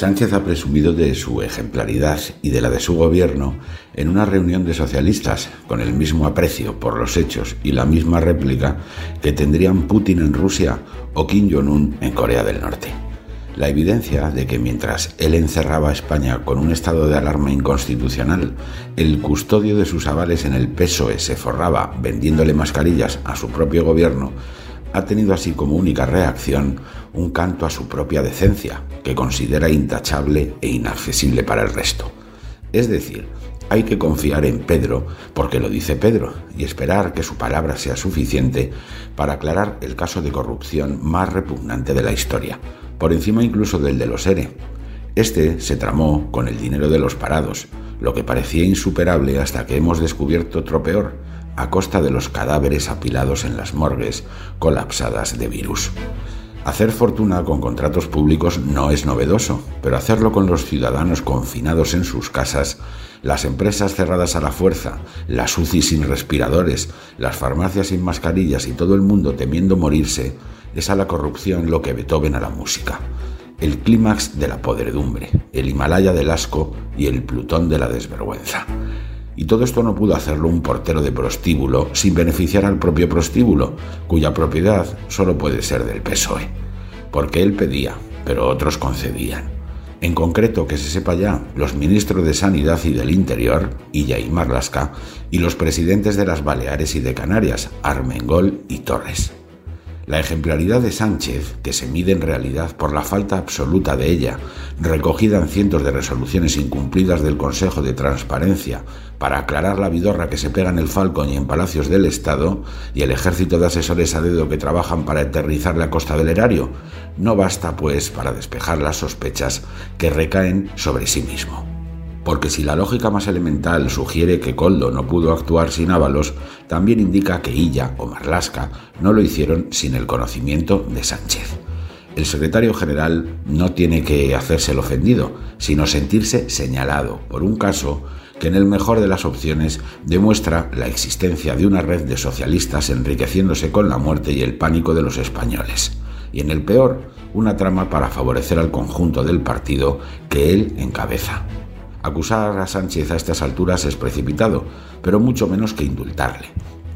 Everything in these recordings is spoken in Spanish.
Sánchez ha presumido de su ejemplaridad y de la de su gobierno en una reunión de socialistas con el mismo aprecio por los hechos y la misma réplica que tendrían Putin en Rusia o Kim Jong-un en Corea del Norte. La evidencia de que mientras él encerraba a España con un estado de alarma inconstitucional, el custodio de sus avales en el PSOE se forraba vendiéndole mascarillas a su propio gobierno, ha tenido así como única reacción un canto a su propia decencia, que considera intachable e inaccesible para el resto. Es decir, hay que confiar en Pedro porque lo dice Pedro y esperar que su palabra sea suficiente para aclarar el caso de corrupción más repugnante de la historia, por encima incluso del de los ERE. Este se tramó con el dinero de los parados, lo que parecía insuperable hasta que hemos descubierto otro peor, a costa de los cadáveres apilados en las morgues colapsadas de virus. Hacer fortuna con contratos públicos no es novedoso, pero hacerlo con los ciudadanos confinados en sus casas, las empresas cerradas a la fuerza, las UCI sin respiradores, las farmacias sin mascarillas y todo el mundo temiendo morirse, es a la corrupción lo que Beethoven a la música. El clímax de la podredumbre, el Himalaya del asco y el Plutón de la desvergüenza. Y todo esto no pudo hacerlo un portero de prostíbulo sin beneficiar al propio prostíbulo, cuya propiedad solo puede ser del PSOE. Porque él pedía, pero otros concedían. En concreto, que se sepa ya, los ministros de Sanidad y del Interior, Illa y Marlasca, y los presidentes de las Baleares y de Canarias, Armengol y Torres. La ejemplaridad de Sánchez, que se mide en realidad por la falta absoluta de ella, recogida en cientos de resoluciones incumplidas del Consejo de Transparencia para aclarar la vidorra que se pega en el Falcon y en palacios del Estado, y el ejército de asesores a dedo que trabajan para eternizar la costa del erario, no basta, pues, para despejar las sospechas que recaen sobre sí mismo porque si la lógica más elemental sugiere que Coldo no pudo actuar sin Ábalos, también indica que Illa o Marlasca no lo hicieron sin el conocimiento de Sánchez. El secretario general no tiene que hacerse el ofendido, sino sentirse señalado por un caso que en el mejor de las opciones demuestra la existencia de una red de socialistas enriqueciéndose con la muerte y el pánico de los españoles, y en el peor, una trama para favorecer al conjunto del partido que él encabeza. Acusar a Sánchez a estas alturas es precipitado, pero mucho menos que indultarle.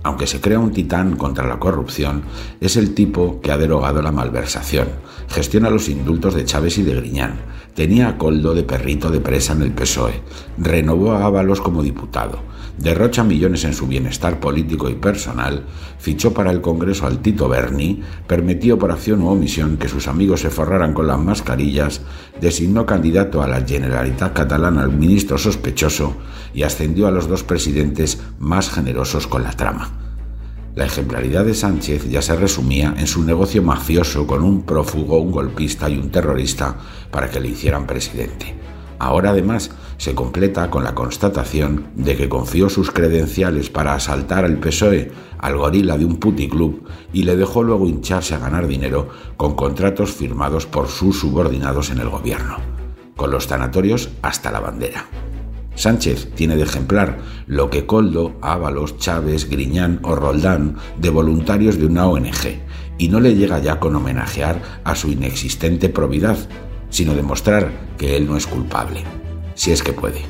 Aunque se crea un titán contra la corrupción, es el tipo que ha derogado la malversación, gestiona los indultos de Chávez y de Griñán, tenía a Coldo de perrito de presa en el PSOE, renovó a Ábalos como diputado, derrocha millones en su bienestar político y personal, fichó para el Congreso al Tito Berni, permitió por acción u omisión que sus amigos se forraran con las mascarillas, designó candidato a la Generalitat catalana al ministro sospechoso y ascendió a los dos presidentes más generosos con la trama. La ejemplaridad de Sánchez ya se resumía en su negocio mafioso con un prófugo, un golpista y un terrorista para que le hicieran presidente. Ahora además se completa con la constatación de que confió sus credenciales para asaltar al PSOE al gorila de un puticlub y le dejó luego hincharse a ganar dinero con contratos firmados por sus subordinados en el gobierno, con los sanatorios hasta la bandera. Sánchez tiene de ejemplar lo que Coldo, Ábalos, Chávez, Griñán o Roldán de voluntarios de una ONG, y no le llega ya con homenajear a su inexistente probidad, sino demostrar que él no es culpable, si es que puede.